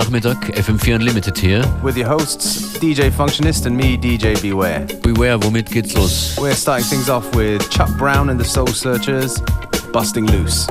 Nachmittag, FM4 Unlimited. With your hosts, DJ Functionist and me, DJ Beware. Beware, womit geht's los? We're starting things off with Chuck Brown and the Soul Searchers, Busting Loose.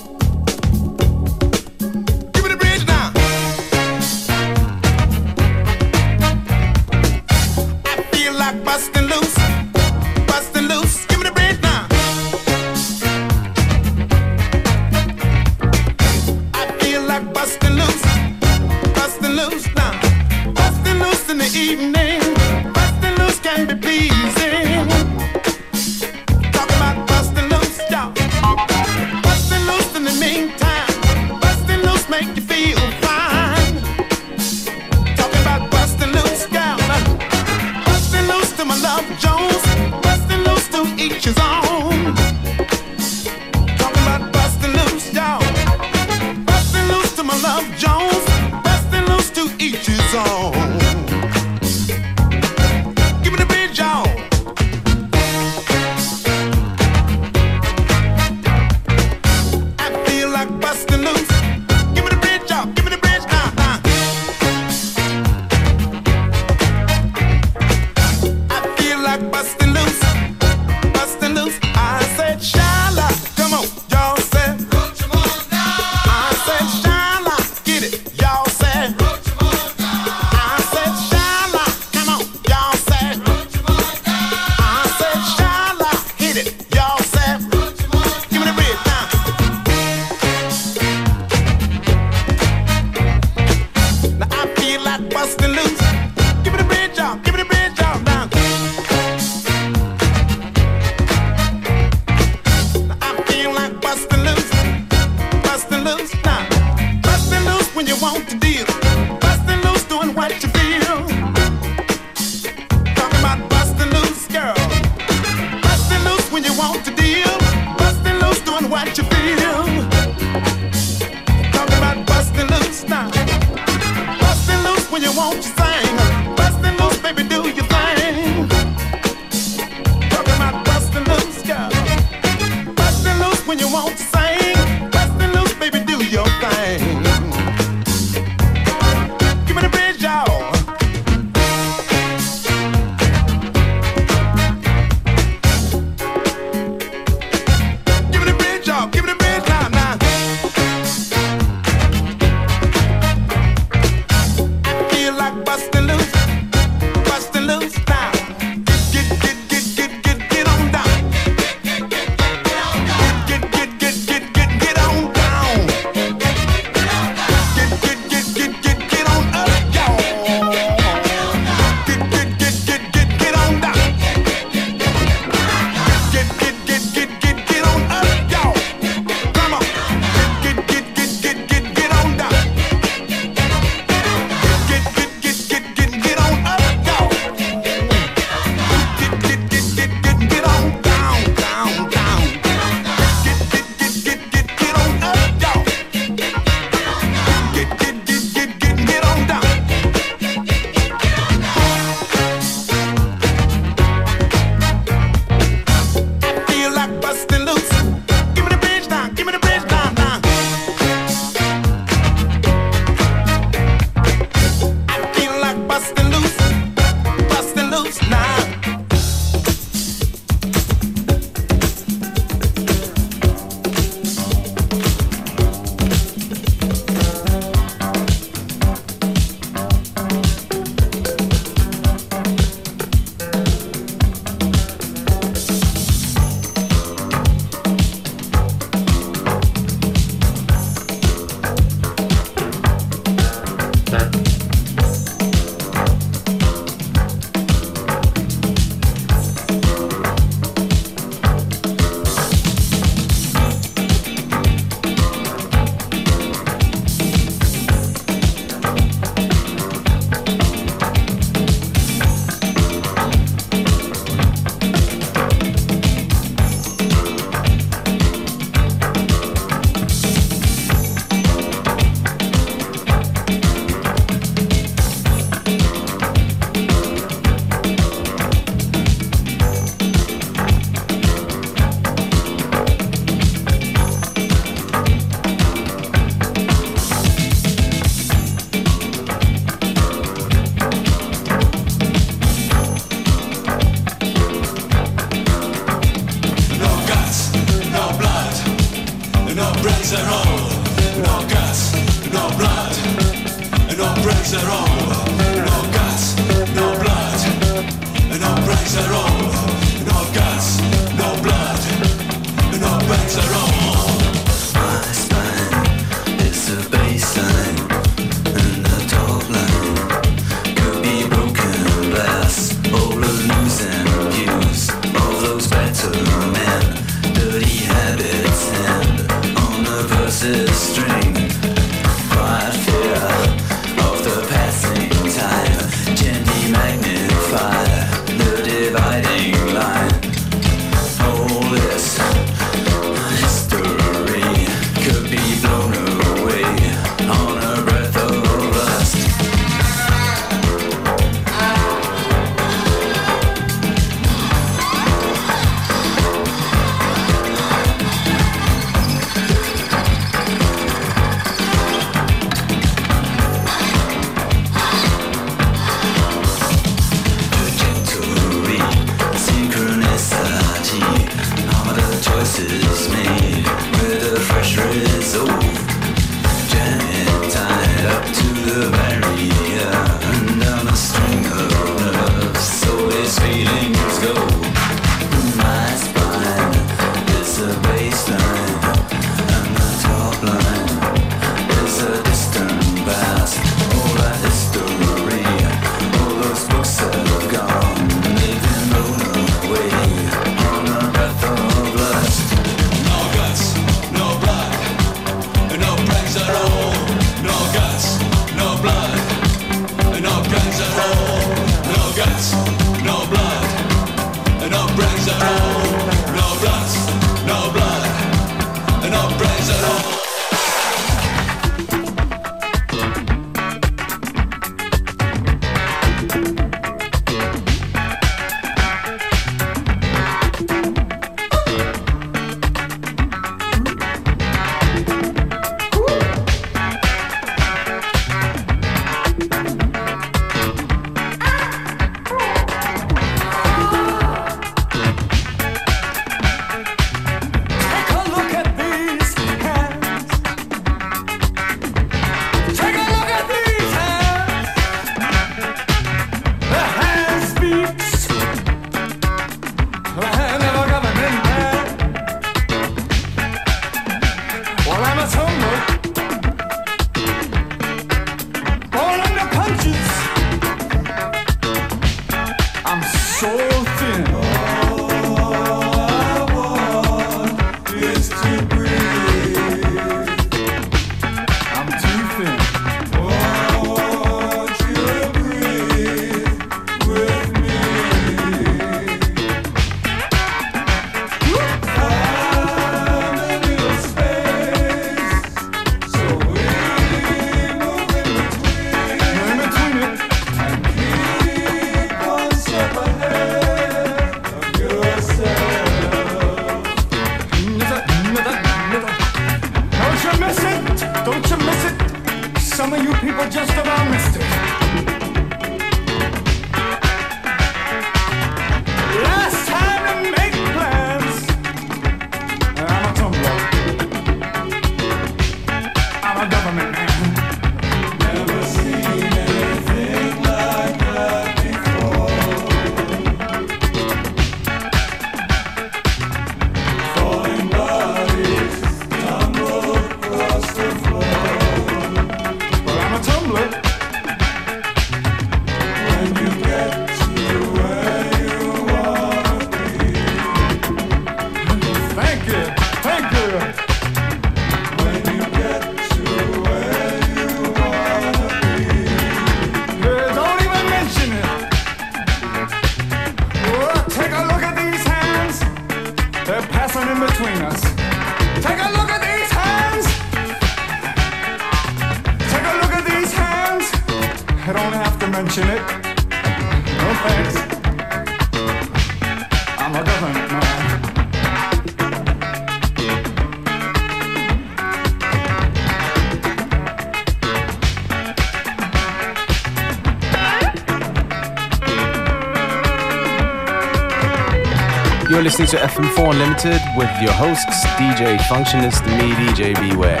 You're listening to FM4 Unlimited with your hosts, DJ Functionist me, DJ Beware.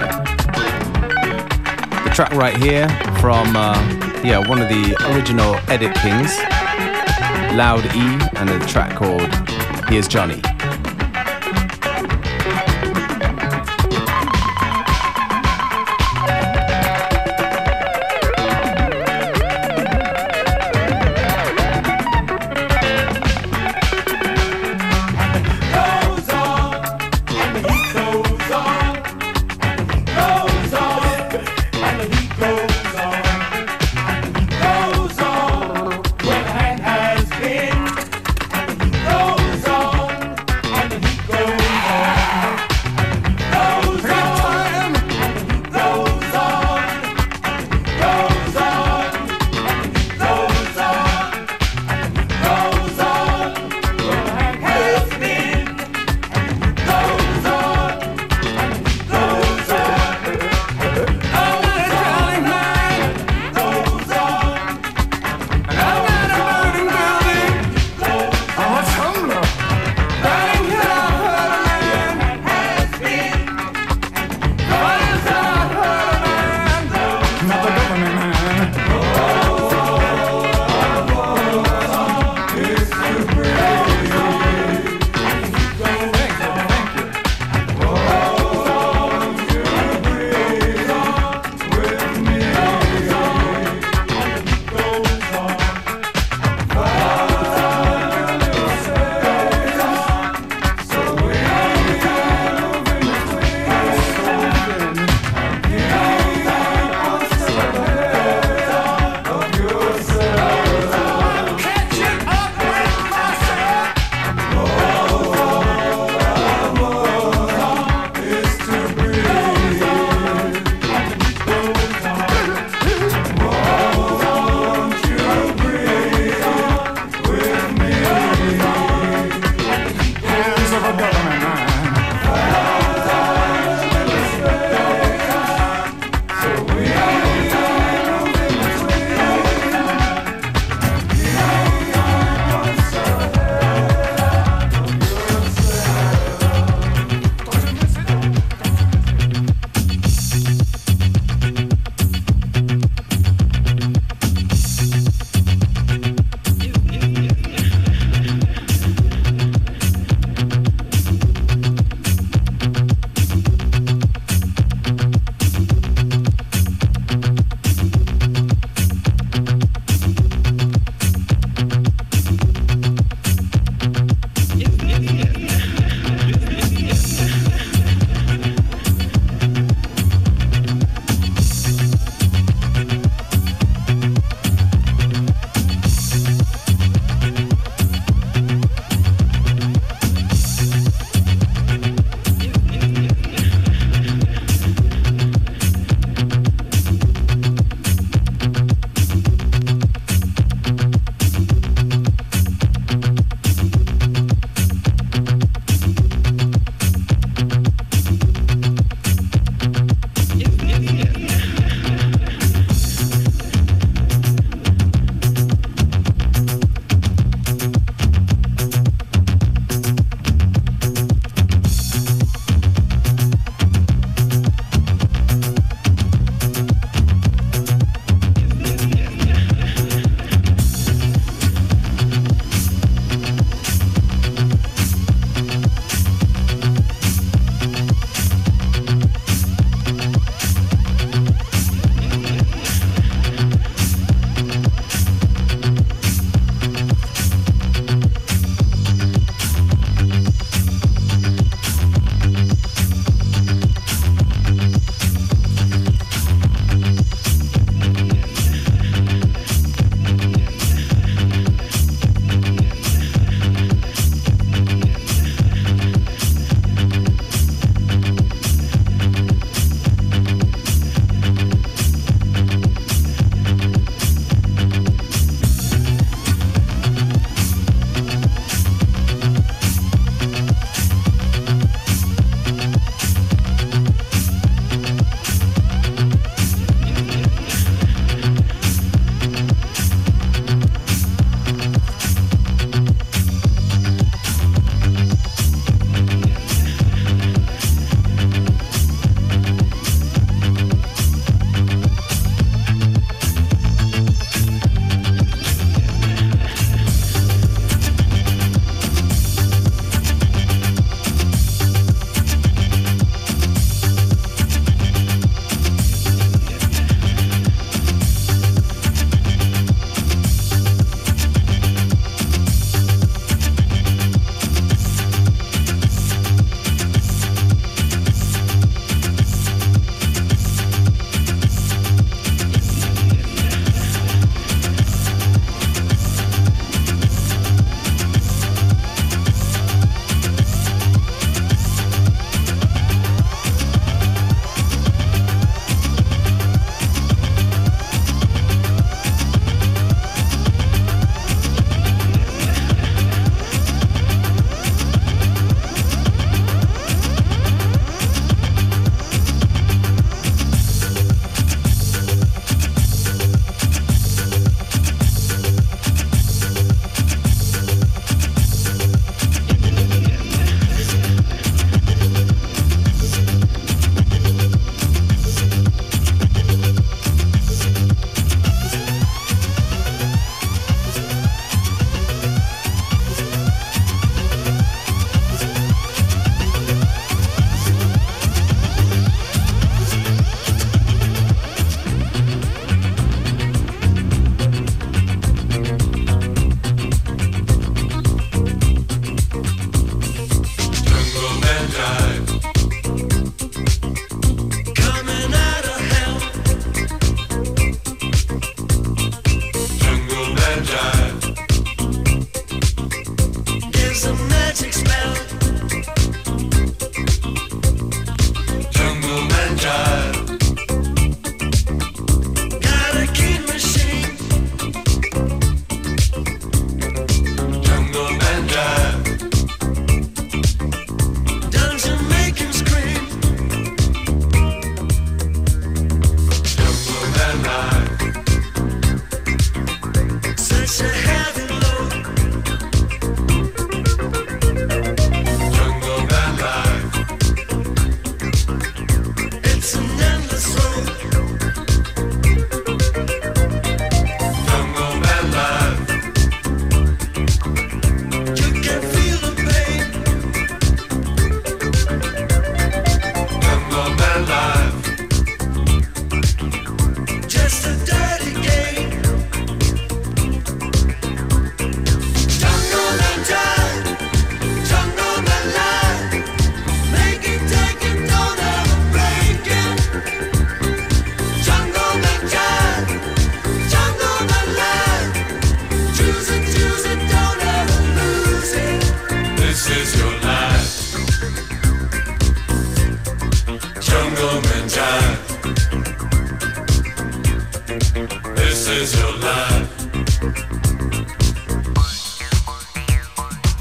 The track right here from, uh, yeah, one of the original Edit Kings, Loud E, and a track called Here's Johnny.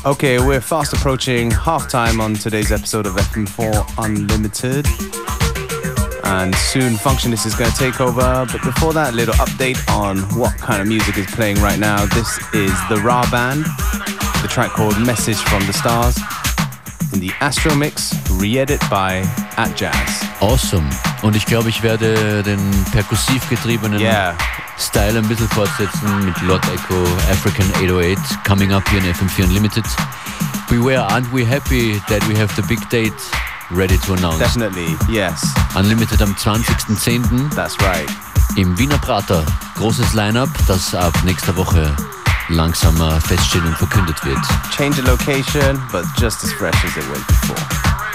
Okay, we're fast approaching halftime on today's episode of FM4 Unlimited. And soon Functionist is going to take over. But before that, a little update on what kind of music is playing right now. This is the Rah Band, the track called Message from the Stars, in the Astro Mix, re-edit by Atjazz. Awesome. Und ich glaube, ich werde den perkussiv getriebenen Yeah. Style ein bisschen fortsetzen mit Lord Echo, African 808, coming up here in FM4 Unlimited. Beware, aren't we happy that we have the big date ready to announce? Definitely, yes, Unlimited am 20.10. that's right. im Wiener Prater. Großes Line-Up, das ab nächster Woche langsam äh, feststehen und verkündet wird. Change the location, but just as fresh as it was before.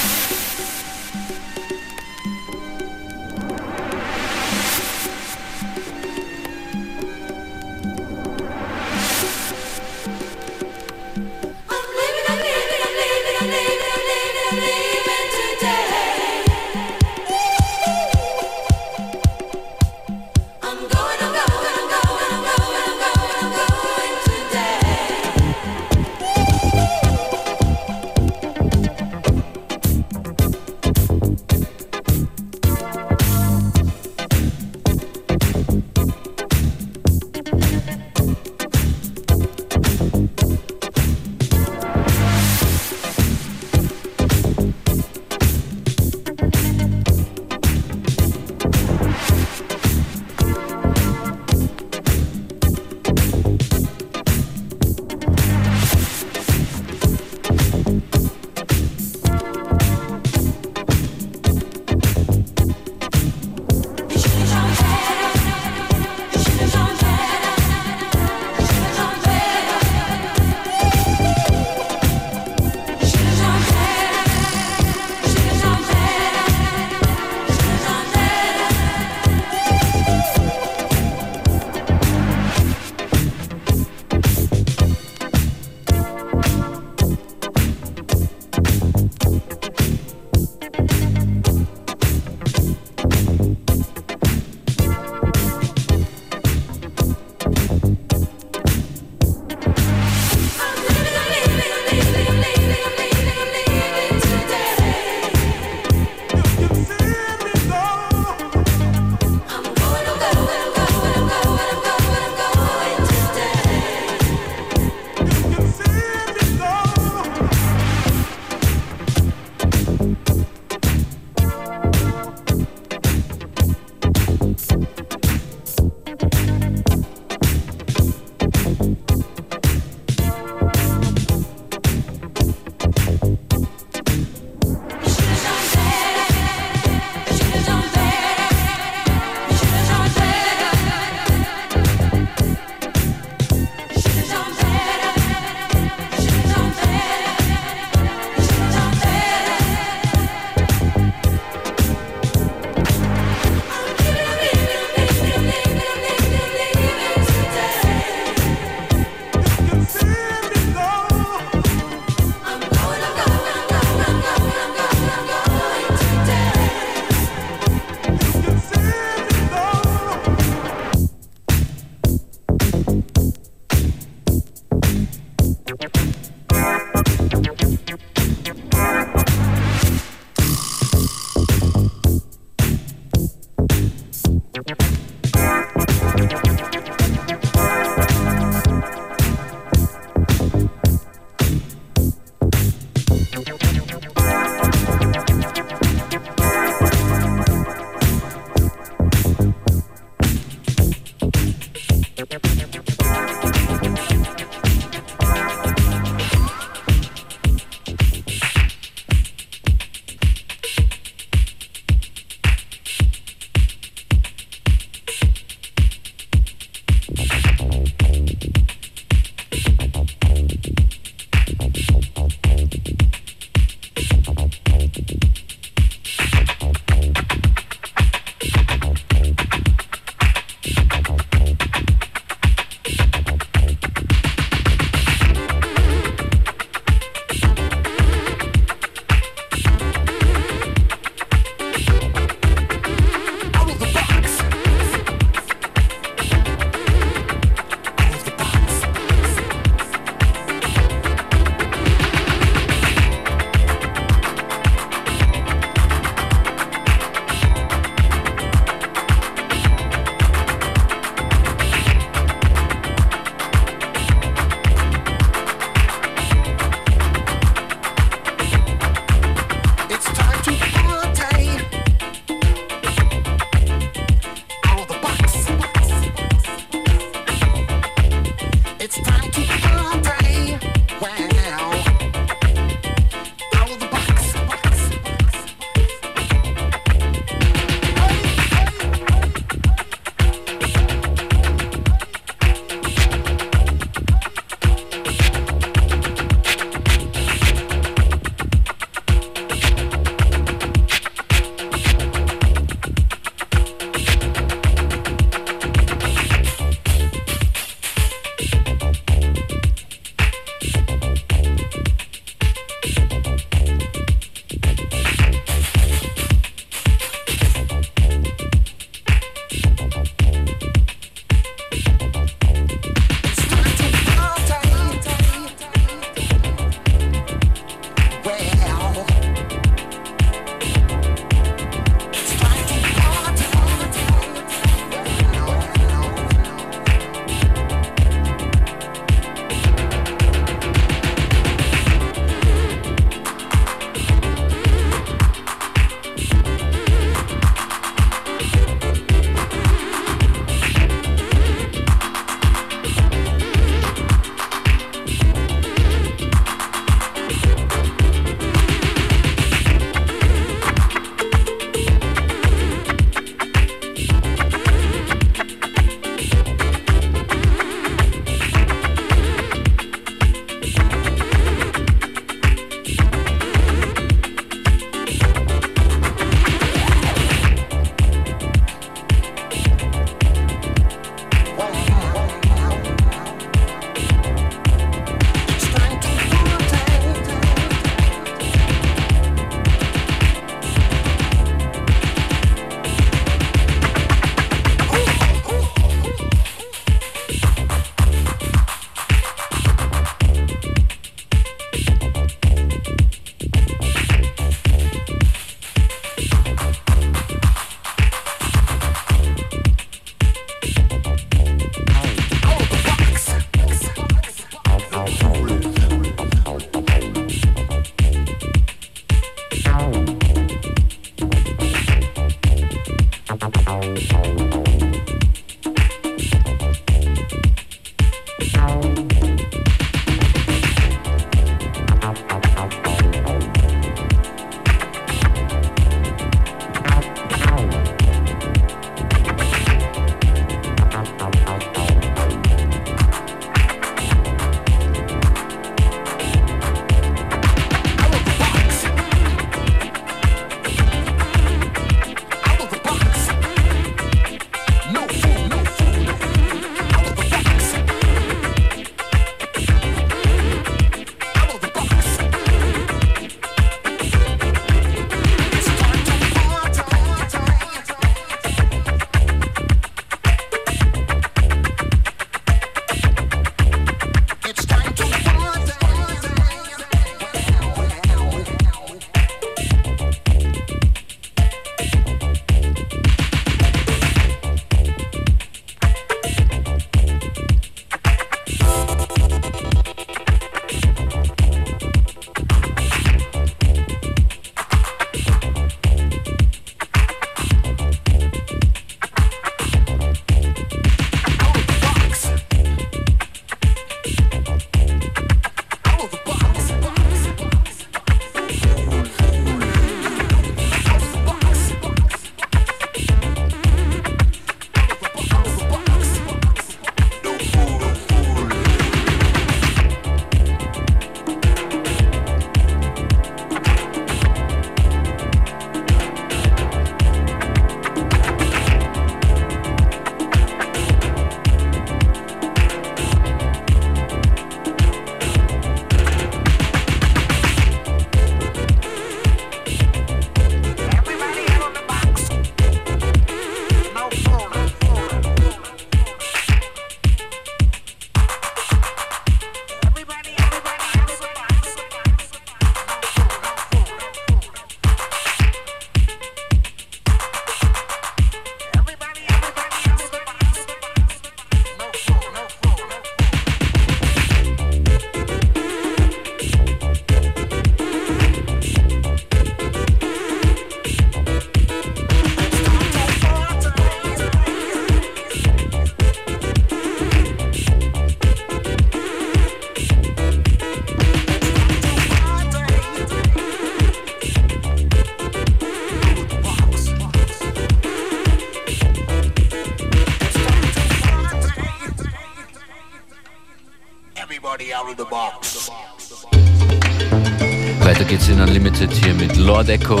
Lord Echo.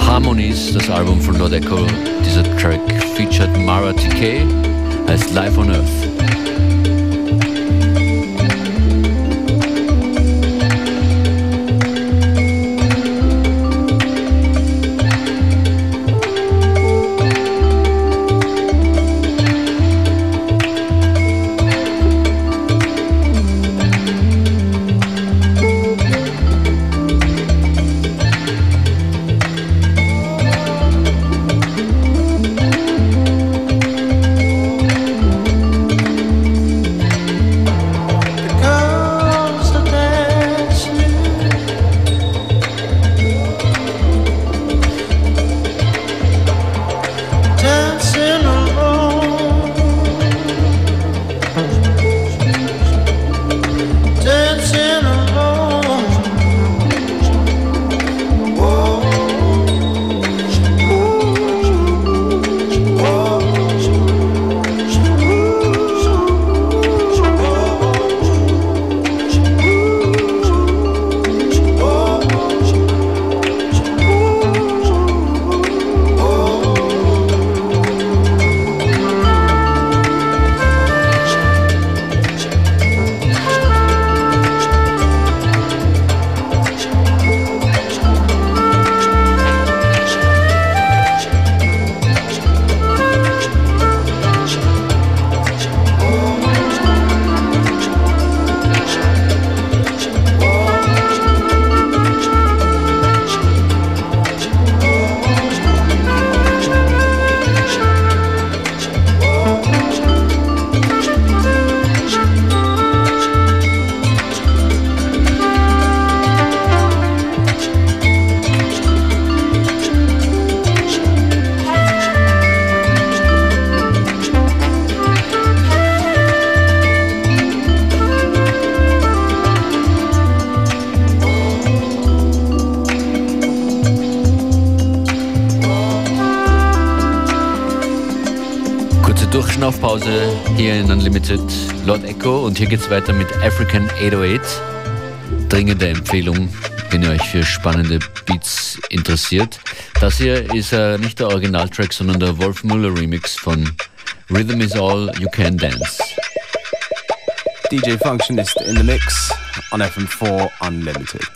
Harmonies, das Album von Lord Echo. Dieser Track featured Mara TK als Live on Earth. Durchschnaufpause hier in Unlimited Lord Echo und hier geht's weiter mit African 808. Dringende Empfehlung, wenn ihr euch für spannende Beats interessiert. Das hier ist äh, nicht der Originaltrack, sondern der Wolf Muller Remix von Rhythm is All You Can Dance. DJ Functionist in the mix on FM4 Unlimited.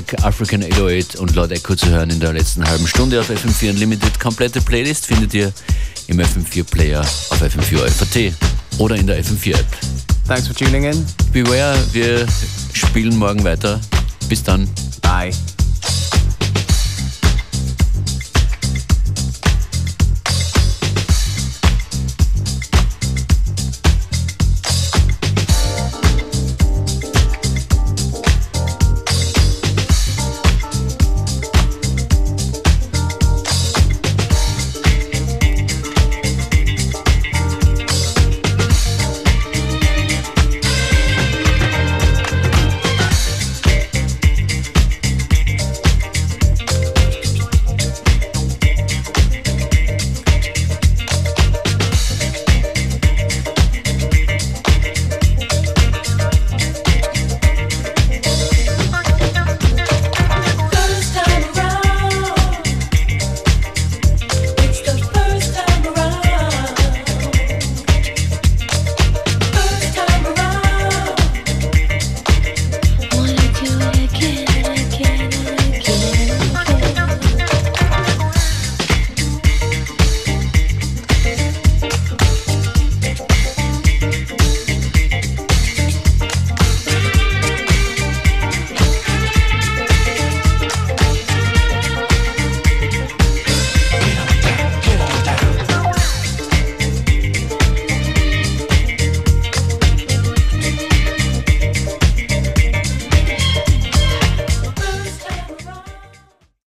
Jaksek, African 808 und Lord Echo zu hören in der letzten halben Stunde auf FM4 Unlimited. Komplette Playlist findet ihr im FM4 Player auf FM4 FAT oder in der FM4 App. Thanks for tuning in. Beware, wir spielen morgen weiter. Bis dann. Bye.